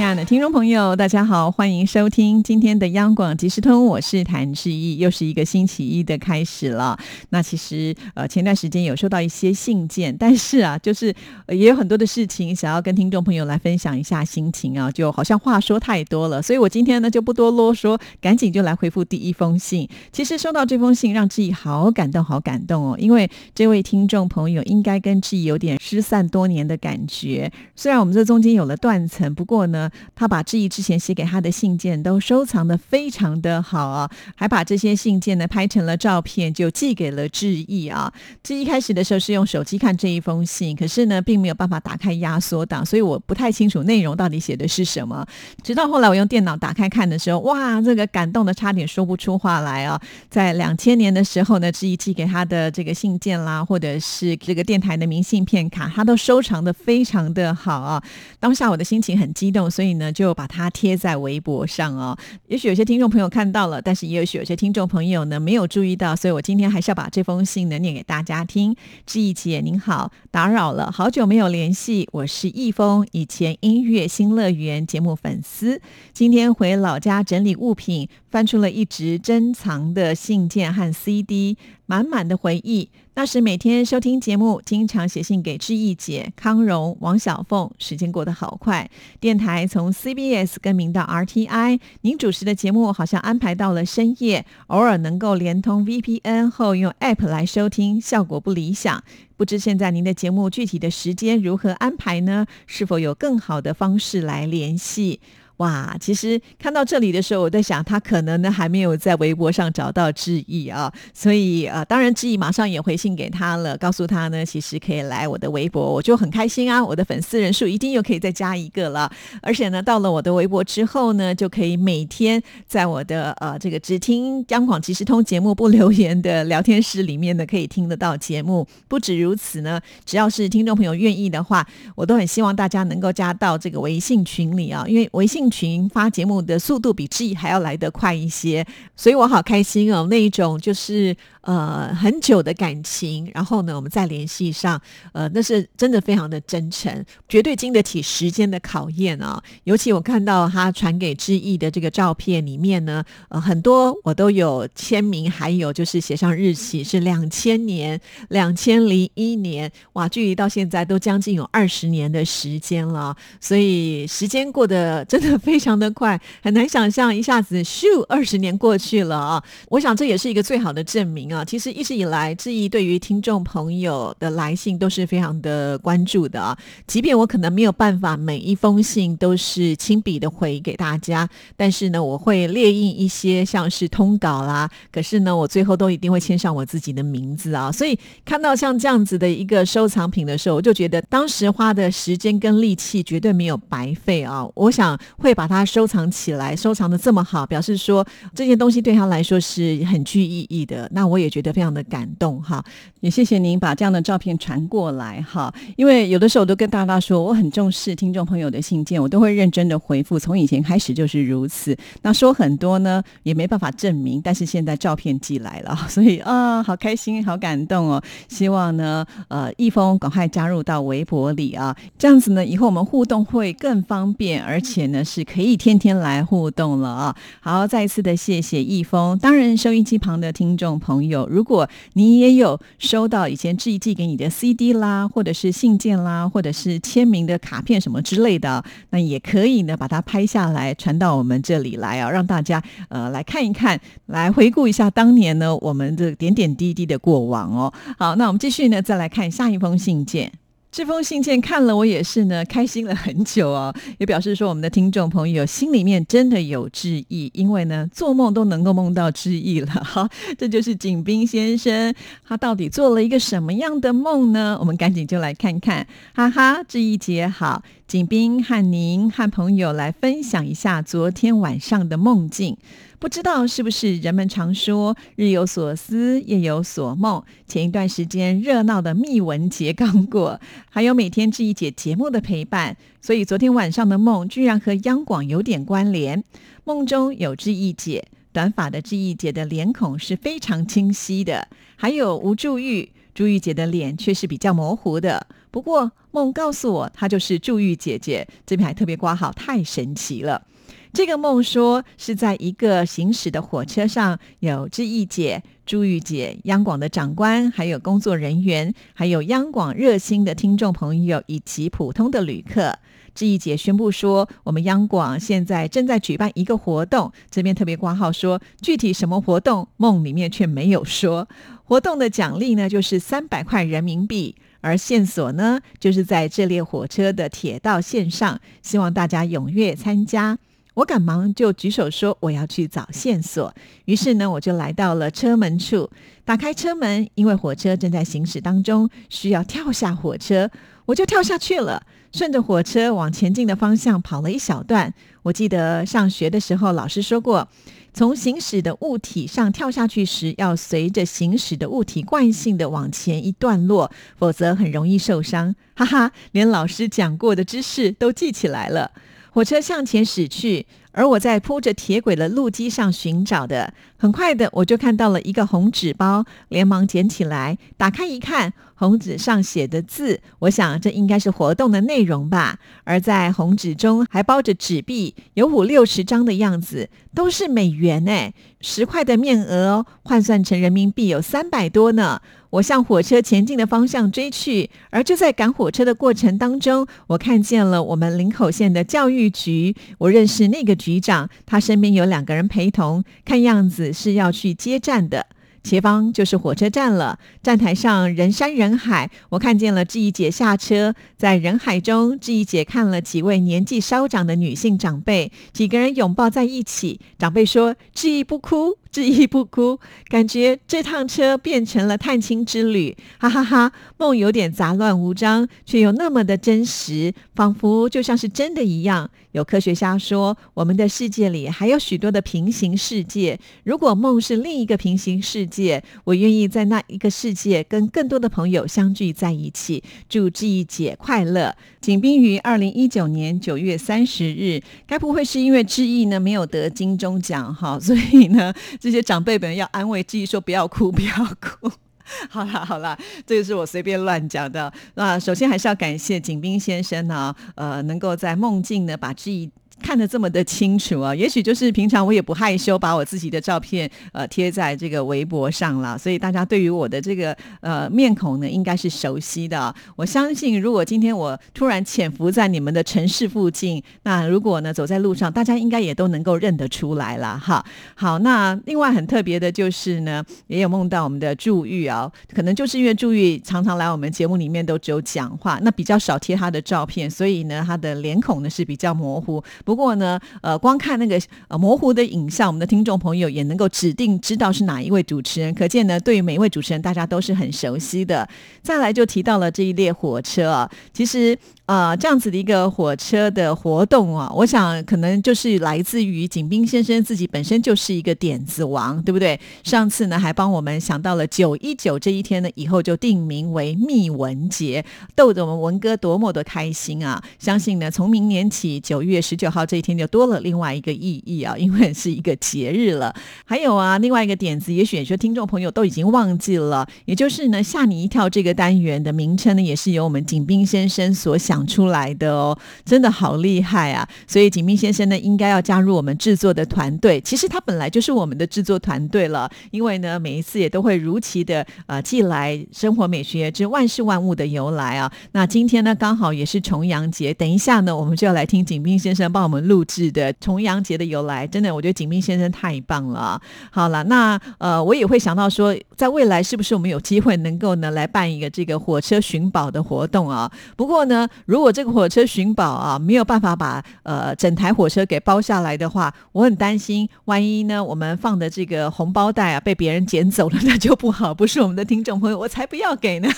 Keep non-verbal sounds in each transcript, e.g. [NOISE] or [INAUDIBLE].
亲爱的听众朋友，大家好，欢迎收听今天的央广即时通，我是谭志毅，又是一个星期一的开始了。那其实呃前段时间有收到一些信件，但是啊，就是也有很多的事情想要跟听众朋友来分享一下心情啊，就好像话说太多了，所以我今天呢就不多啰嗦，赶紧就来回复第一封信。其实收到这封信让志毅好感动，好感动哦，因为这位听众朋友应该跟志毅有点失散多年的感觉，虽然我们这中间有了断层，不过呢。他把志毅之前写给他的信件都收藏的非常的好啊，还把这些信件呢拍成了照片，就寄给了志毅啊。志毅开始的时候是用手机看这一封信，可是呢，并没有办法打开压缩档，所以我不太清楚内容到底写的是什么。直到后来我用电脑打开看的时候，哇，这个感动的差点说不出话来啊！在两千年的时候呢，志毅寄给他的这个信件啦，或者是这个电台的明信片卡，他都收藏的非常的好啊。当下我的心情很激动。所以呢，就把它贴在微博上哦。也许有些听众朋友看到了，但是也许有些听众朋友呢没有注意到，所以我今天还是要把这封信呢念给大家听。志毅姐您好，打扰了，好久没有联系，我是易峰，以前音乐新乐园节目粉丝，今天回老家整理物品，翻出了一直珍藏的信件和 CD。满满的回忆，那时每天收听节目，经常写信给志毅姐、康荣、王小凤。时间过得好快，电台从 CBS 更名到 RTI，您主持的节目好像安排到了深夜，偶尔能够连通 VPN 后用 App 来收听，效果不理想。不知现在您的节目具体的时间如何安排呢？是否有更好的方式来联系？哇，其实看到这里的时候，我在想，他可能呢还没有在微博上找到志毅啊，所以呃，当然志毅马上也回信给他了，告诉他呢，其实可以来我的微博，我就很开心啊，我的粉丝人数一定又可以再加一个了，而且呢，到了我的微博之后呢，就可以每天在我的呃这个只听央广即时通节目不留言的聊天室里面呢，可以听得到节目。不止如此呢，只要是听众朋友愿意的话，我都很希望大家能够加到这个微信群里啊，因为微信。群发节目的速度比 G 还要来得快一些，所以我好开心哦！那一种就是。呃，很久的感情，然后呢，我们再联系上，呃，那是真的非常的真诚，绝对经得起时间的考验啊。尤其我看到他传给志毅的这个照片里面呢，呃，很多我都有签名，还有就是写上日期，是两千年、两千零一年，哇，距离到现在都将近有二十年的时间了，所以时间过得真的非常的快，很难想象一下子咻，二十年过去了啊。我想这也是一个最好的证明。啊，其实一直以来，志毅对于听众朋友的来信都是非常的关注的啊。即便我可能没有办法每一封信都是亲笔的回给大家，但是呢，我会列印一些像是通稿啦。可是呢，我最后都一定会签上我自己的名字啊。所以看到像这样子的一个收藏品的时候，我就觉得当时花的时间跟力气绝对没有白费啊。我想会把它收藏起来，收藏的这么好，表示说这件东西对他来说是很具意义的。那我。也觉得非常的感动哈，也谢谢您把这样的照片传过来哈。因为有的时候我都跟大家说，我很重视听众朋友的信件，我都会认真的回复。从以前开始就是如此。那说很多呢，也没办法证明，但是现在照片寄来了，[LAUGHS] 所以啊，好开心，好感动哦。希望呢，呃，易峰赶快加入到微博里啊，这样子呢，以后我们互动会更方便，而且呢，是可以天天来互动了啊。好，再一次的谢谢易峰。当然，收音机旁的听众朋友。有，如果你也有收到以前寄寄给你的 CD 啦，或者是信件啦，或者是签名的卡片什么之类的，那也可以呢，把它拍下来传到我们这里来啊，让大家呃来看一看，来回顾一下当年呢我们的点点滴滴的过往哦。好，那我们继续呢，再来看下一封信件。这封信件看了，我也是呢，[LAUGHS] 开心了很久哦。也表示说，我们的听众朋友心里面真的有志意，因为呢，做梦都能够梦到志意了。[LAUGHS] 哈，这就是景斌先生，他到底做了一个什么样的梦呢？我们赶紧就来看看。哈哈，志毅姐好。景斌和您和朋友来分享一下昨天晚上的梦境。不知道是不是人们常说“日有所思，夜有所梦”。前一段时间热闹的密文节刚过，还有每天志毅姐节目的陪伴，所以昨天晚上的梦居然和央广有点关联。梦中有志毅姐，短发的志毅姐的脸孔是非常清晰的，还有吴祝玉，祝玉姐的脸却是比较模糊的。不过梦告诉我，她就是祝玉姐姐，这边还特别挂号，太神奇了。这个梦说是在一个行驶的火车上，有志毅姐、朱玉姐、央广的长官，还有工作人员，还有央广热心的听众朋友以及普通的旅客。志毅姐宣布说，我们央广现在正在举办一个活动，这边特别挂号说具体什么活动，梦里面却没有说。活动的奖励呢，就是三百块人民币，而线索呢，就是在这列火车的铁道线上，希望大家踊跃参加。我赶忙就举手说我要去找线索，于是呢，我就来到了车门处，打开车门，因为火车正在行驶当中，需要跳下火车，我就跳下去了，顺着火车往前进的方向跑了一小段。我记得上学的时候老师说过，从行驶的物体上跳下去时，要随着行驶的物体惯性的往前一段落，否则很容易受伤。哈哈，连老师讲过的知识都记起来了。火车向前驶去，而我在铺着铁轨的路基上寻找的。很快的，我就看到了一个红纸包，连忙捡起来，打开一看，红纸上写的字，我想这应该是活动的内容吧。而在红纸中还包着纸币，有五六十张的样子，都是美元哎，十块的面额换算成人民币有三百多呢。我向火车前进的方向追去，而就在赶火车的过程当中，我看见了我们林口县的教育局。我认识那个局长，他身边有两个人陪同，看样子是要去接站的。前方就是火车站了，站台上人山人海。我看见了志毅姐下车，在人海中，志毅姐看了几位年纪稍长的女性长辈，几个人拥抱在一起。长辈说：“志毅不哭。”志毅不哭，感觉这趟车变成了探亲之旅，哈哈哈！梦有点杂乱无章，却又那么的真实，仿佛就像是真的一样。有科学家说，我们的世界里还有许多的平行世界。如果梦是另一个平行世界，我愿意在那一个世界跟更多的朋友相聚在一起。祝志毅姐快乐！景斌于二零一九年九月三十日，该不会是因为志毅呢没有得金钟奖哈，所以呢？这些长辈们要安慰自己说：“不要哭，不要哭。[LAUGHS] ”好啦好啦，这个是我随便乱讲的。那首先还是要感谢景斌先生呢，呃，能够在梦境呢把志毅。看得这么的清楚啊，也许就是平常我也不害羞，把我自己的照片呃贴在这个微博上了，所以大家对于我的这个呃面孔呢，应该是熟悉的。我相信，如果今天我突然潜伏在你们的城市附近，那如果呢走在路上，大家应该也都能够认得出来了哈。好，那另外很特别的就是呢，也有梦到我们的祝玉啊，可能就是因为祝玉常常来我们节目里面都只有讲话，那比较少贴他的照片，所以呢，他的脸孔呢是比较模糊。不过呢，呃，光看那个呃模糊的影像，我们的听众朋友也能够指定知道是哪一位主持人。可见呢，对于每一位主持人，大家都是很熟悉的。再来就提到了这一列火车啊，其实。呃，这样子的一个火车的活动啊，我想可能就是来自于景斌先生自己本身就是一个点子王，对不对？上次呢还帮我们想到了九一九这一天呢，以后就定名为密文节，逗得我们文哥多么的开心啊！相信呢，从明年起九月十九号这一天就多了另外一个意义啊，因为是一个节日了。还有啊，另外一个点子，也许有些听众朋友都已经忘记了，也就是呢吓你一跳这个单元的名称呢，也是由我们景斌先生所想。出来的哦，真的好厉害啊！所以景斌先生呢，应该要加入我们制作的团队。其实他本来就是我们的制作团队了，因为呢，每一次也都会如期的呃寄来《生活美学之万事万物的由来》啊。那今天呢，刚好也是重阳节，等一下呢，我们就要来听景斌先生帮我们录制的重阳节的由来。真的，我觉得景斌先生太棒了。好了，那呃，我也会想到说，在未来是不是我们有机会能够呢来办一个这个火车寻宝的活动啊？不过呢。如果这个火车寻宝啊没有办法把呃整台火车给包下来的话，我很担心，万一呢我们放的这个红包袋啊被别人捡走了，那就不好，不是我们的听众朋友，我才不要给呢。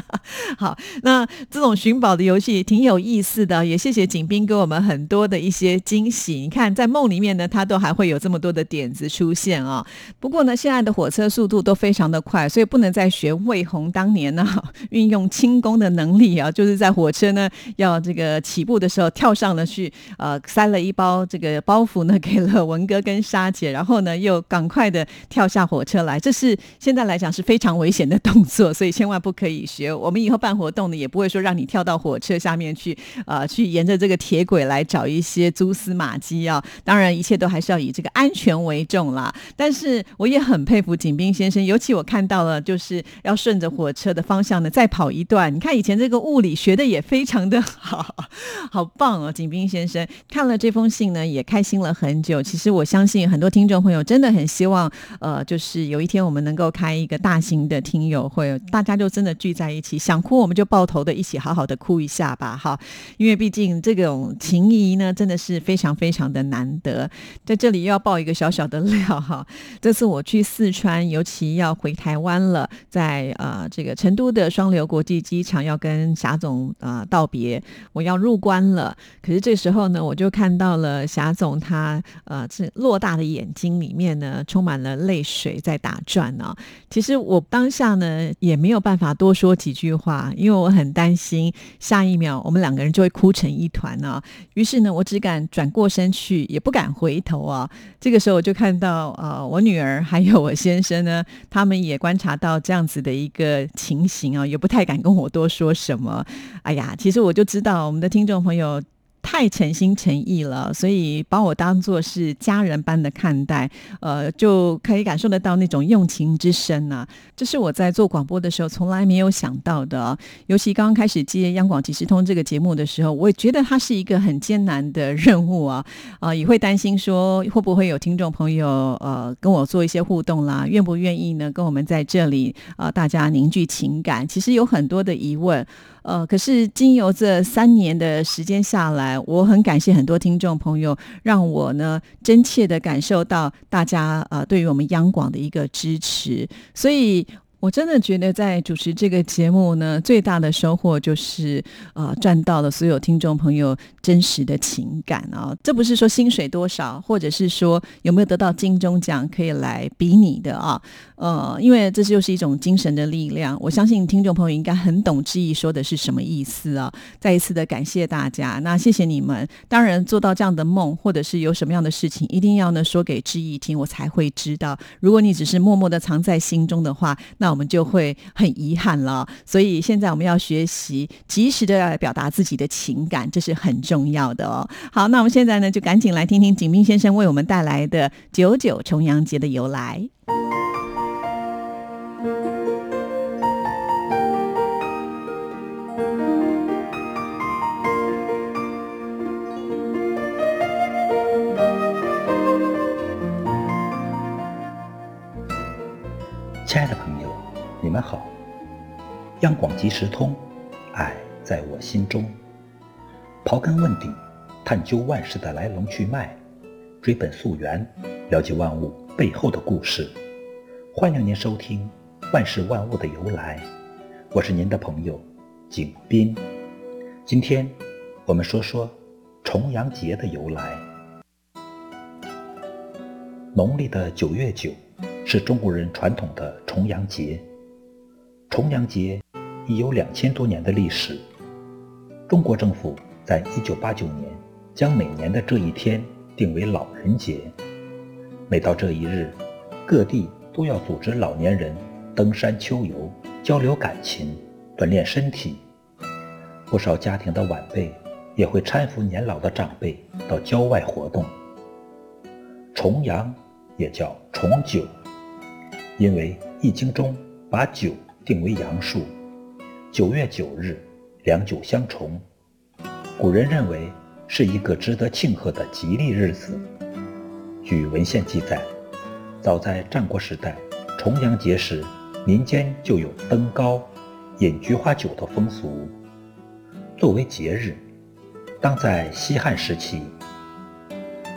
[LAUGHS] 好，那这种寻宝的游戏挺有意思的，也谢谢景斌给我们很多的一些惊喜。你看，在梦里面呢，他都还会有这么多的点子出现啊。不过呢，现在的火车速度都非常的快，所以不能再学魏红当年呢 [LAUGHS] 运用轻功的能力啊，就是在火车呢要这个起步的时候跳上了去，呃，塞了一包这个包袱呢给了文哥跟沙姐，然后呢又赶快的跳下火车来，这是现在来讲是非常危险的动作，所以千万不可以学。我们以后办活动呢，也不会说让你跳到火车下面去，呃，去沿着这个铁轨来找一些蛛丝马迹啊。当然，一切都还是要以这个安全为重啦。但是我也很佩服景斌先生，尤其我看到了，就是要顺着火车的方向呢再跑一段。你看以前这个物理学的也非常的好，好棒哦，景斌先生看了这封信呢，也开心了很久。其实我相信很多听众朋友真的很希望，呃，就是有一天我们能够开一个大型的听友会，大家就真的聚在一起，想哭我们就抱头的一起好好的哭一下吧，哈，因为毕竟这种情谊呢，真的是非常非常的难得。在这里又要爆一个小小的料哈，这次我去四川，尤其要回台湾了，在呃这个成都的双流国际机场要跟霞总啊道别，我要入关了。可是这时候呢，我就看到了霞总他呃这偌大的眼睛里面呢，充满了泪水在打转呢。其实我当下呢也没有办法多说几句话，因为我很担心下一秒我们两个人就会哭成一团呢。于是呢，我只敢转过身去，也不敢回头啊。这个时候我就看到啊，我女儿还有我先生呢，他们也观察到这样子的一个情形啊，也不太敢跟我多说什么。哎呀，其实我就知道我们的听众朋友。太诚心诚意了，所以把我当做是家人般的看待，呃，就可以感受得到那种用情之深呐。这是我在做广播的时候从来没有想到的。尤其刚刚开始接央广即时通这个节目的时候，我也觉得它是一个很艰难的任务啊，[LAUGHS] 啊，也会担心说会不会有听众朋友呃跟我做一些互动啦，愿不愿意呢？跟我们在这里啊，大家凝聚情感，其实有很多的疑问。呃，可是经由这三年的时间下来，我很感谢很多听众朋友，让我呢真切的感受到大家呃对于我们央广的一个支持，所以。我真的觉得在主持这个节目呢，最大的收获就是啊，赚到了所有听众朋友真实的情感啊！这不是说薪水多少，或者是说有没有得到金钟奖可以来比拟的啊。呃，因为这就是一种精神的力量。我相信听众朋友应该很懂志毅说的是什么意思啊！再一次的感谢大家，那谢谢你们。当然做到这样的梦，或者是有什么样的事情，一定要呢说给志毅听，我才会知道。如果你只是默默的藏在心中的话，那我们就会很遗憾了，所以现在我们要学习及时的来表达自己的情感，这是很重要的哦。好，那我们现在呢，就赶紧来听听景斌先生为我们带来的九九重阳节的由来。亲爱的朋友。你们好，央广即时通，爱在我心中。刨根问底，探究万事的来龙去脉，追本溯源，了解万物背后的故事。欢迎您收听《万事万物的由来》，我是您的朋友景斌。今天我们说说重阳节的由来。农历的九月九是中国人传统的重阳节。重阳节已有两千多年的历史。中国政府在一九八九年将每年的这一天定为老人节。每到这一日，各地都要组织老年人登山秋游，交流感情，锻炼身体。不少家庭的晚辈也会搀扶年老的长辈到郊外活动。重阳也叫重九，因为《易经》中把九。定为阳数，九月九日，两九相重，古人认为是一个值得庆贺的吉利日子。据文献记载，早在战国时代，重阳节时，民间就有登高、饮菊花酒的风俗。作为节日，当在西汉时期，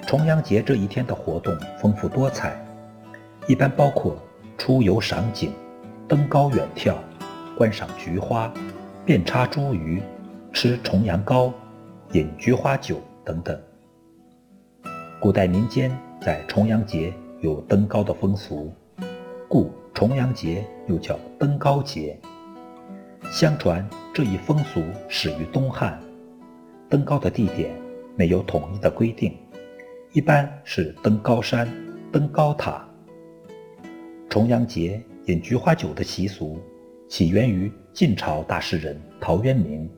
重阳节这一天的活动丰富多彩，一般包括出游赏景。登高远眺，观赏菊花，遍插茱萸、吃重阳糕、饮菊花酒等等。古代民间在重阳节有登高的风俗，故重阳节又叫登高节。相传这一风俗始于东汉，登高的地点没有统一的规定，一般是登高山、登高塔。重阳节饮菊花酒的习俗起源于晋朝大诗人陶渊明。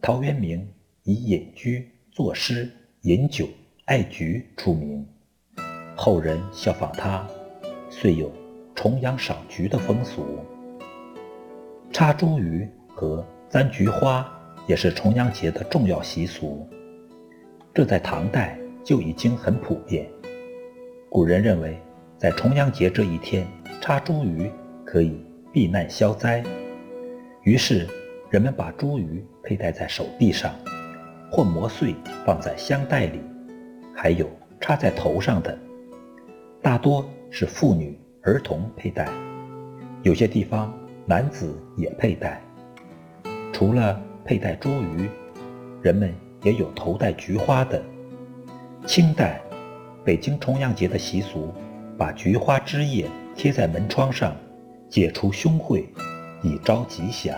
陶渊明以隐居、作诗、饮酒。爱菊出名，后人效仿他，遂有重阳赏菊的风俗。插茱萸和簪菊花也是重阳节的重要习俗，这在唐代就已经很普遍。古人认为，在重阳节这一天插茱萸可以避难消灾，于是人们把茱萸佩戴在手臂上，或磨碎放在香袋里。还有插在头上的，大多是妇女、儿童佩戴，有些地方男子也佩戴。除了佩戴茱萸，人们也有头戴菊花的。清代北京重阳节的习俗，把菊花枝叶贴在门窗上，解除凶讳，以招吉祥。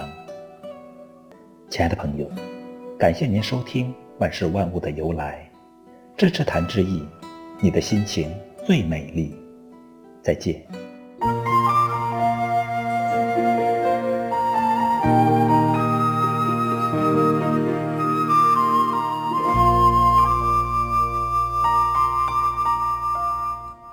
亲爱的朋友，感谢您收听《万事万物的由来》。支持谭志毅，你的心情最美丽。再见。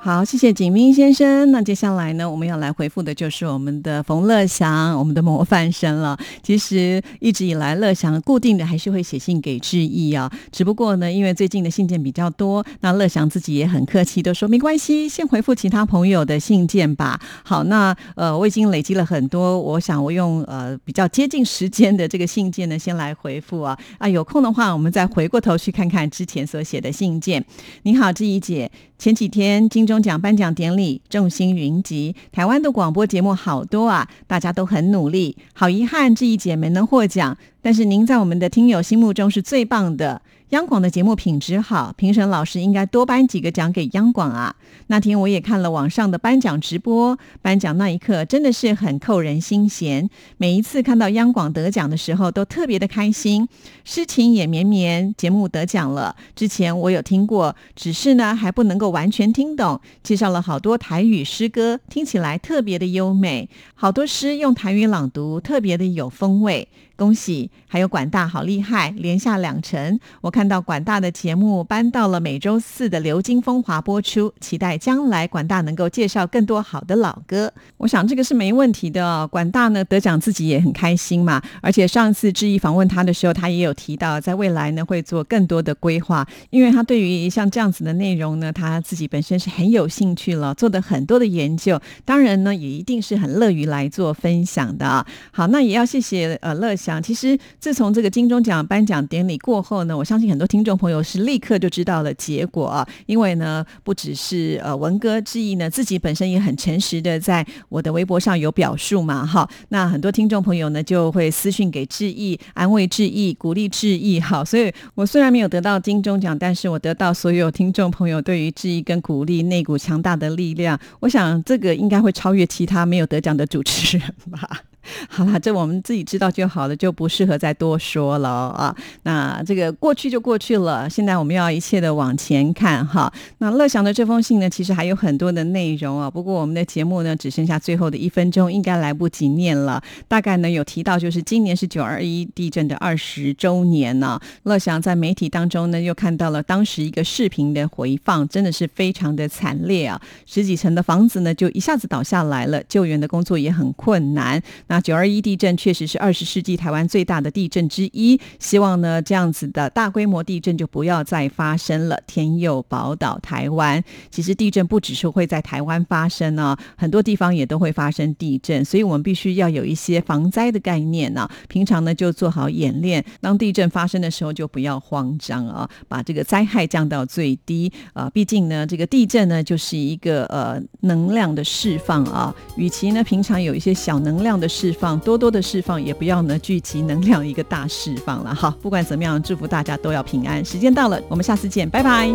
好，谢谢景明先生。那接下来呢，我们要来回复的就是我们的冯乐祥，我们的模范生了。其实一直以来，乐祥固定的还是会写信给志毅啊。只不过呢，因为最近的信件比较多，那乐祥自己也很客气，都说没关系，先回复其他朋友的信件吧。好，那呃，我已经累积了很多，我想我用呃比较接近时间的这个信件呢，先来回复啊啊，有空的话，我们再回过头去看看之前所写的信件。你好，志毅姐。前几天金钟奖颁奖典礼众星云集，台湾的广播节目好多啊，大家都很努力。好遗憾，这一届没能获奖，但是您在我们的听友心目中是最棒的。央广的节目品质好，评审老师应该多颁几个奖给央广啊。那天我也看了网上的颁奖直播，颁奖那一刻真的是很扣人心弦。每一次看到央广得奖的时候，都特别的开心，诗情也绵绵。节目得奖了，之前我有听过，只是呢还不能够完全听懂。介绍了好多台语诗歌，听起来特别的优美，好多诗用台语朗读，特别的有风味。恭喜，还有管大好厉害，连下两城。我看到管大的节目搬到了每周四的流金风华播出，期待将来管大能够介绍更多好的老歌。我想这个是没问题的。管大呢得奖自己也很开心嘛，而且上次志毅访问他的时候，他也有提到，在未来呢会做更多的规划，因为他对于像这样子的内容呢，他自己本身是很有兴趣了，做的很多的研究，当然呢也一定是很乐于来做分享的。好，那也要谢谢呃乐。讲，其实自从这个金钟奖颁奖典礼过后呢，我相信很多听众朋友是立刻就知道了结果啊。因为呢，不只是呃文哥志毅呢，自己本身也很诚实的在我的微博上有表述嘛，哈。那很多听众朋友呢就会私讯给志毅，安慰志毅，鼓励志毅，好。所以我虽然没有得到金钟奖，但是我得到所有听众朋友对于志毅跟鼓励那股强大的力量，我想这个应该会超越其他没有得奖的主持人吧。[LAUGHS] 好了，这我们自己知道就好了，就不适合再多说了啊。那这个过去就过去了，现在我们要一切的往前看哈。那乐祥的这封信呢，其实还有很多的内容啊。不过我们的节目呢，只剩下最后的一分钟，应该来不及念了。大概呢有提到，就是今年是九二一地震的二十周年呢。乐祥在媒体当中呢，又看到了当时一个视频的回放，真的是非常的惨烈啊。十几层的房子呢，就一下子倒下来了，救援的工作也很困难。那九二一地震确实是二十世纪台湾最大的地震之一，希望呢这样子的大规模地震就不要再发生了。天佑宝岛台湾，其实地震不只是会在台湾发生呢，很多地方也都会发生地震，所以我们必须要有一些防灾的概念呢。平常呢就做好演练，当地震发生的时候就不要慌张啊，把这个灾害降到最低啊。毕竟呢，这个地震呢就是一个呃能量的释放啊，与其呢平常有一些小能量的释。释放，多多的释放，也不要呢聚集能量一个大释放了。哈，不管怎么样，祝福大家都要平安。时间到了，我们下次见，拜拜。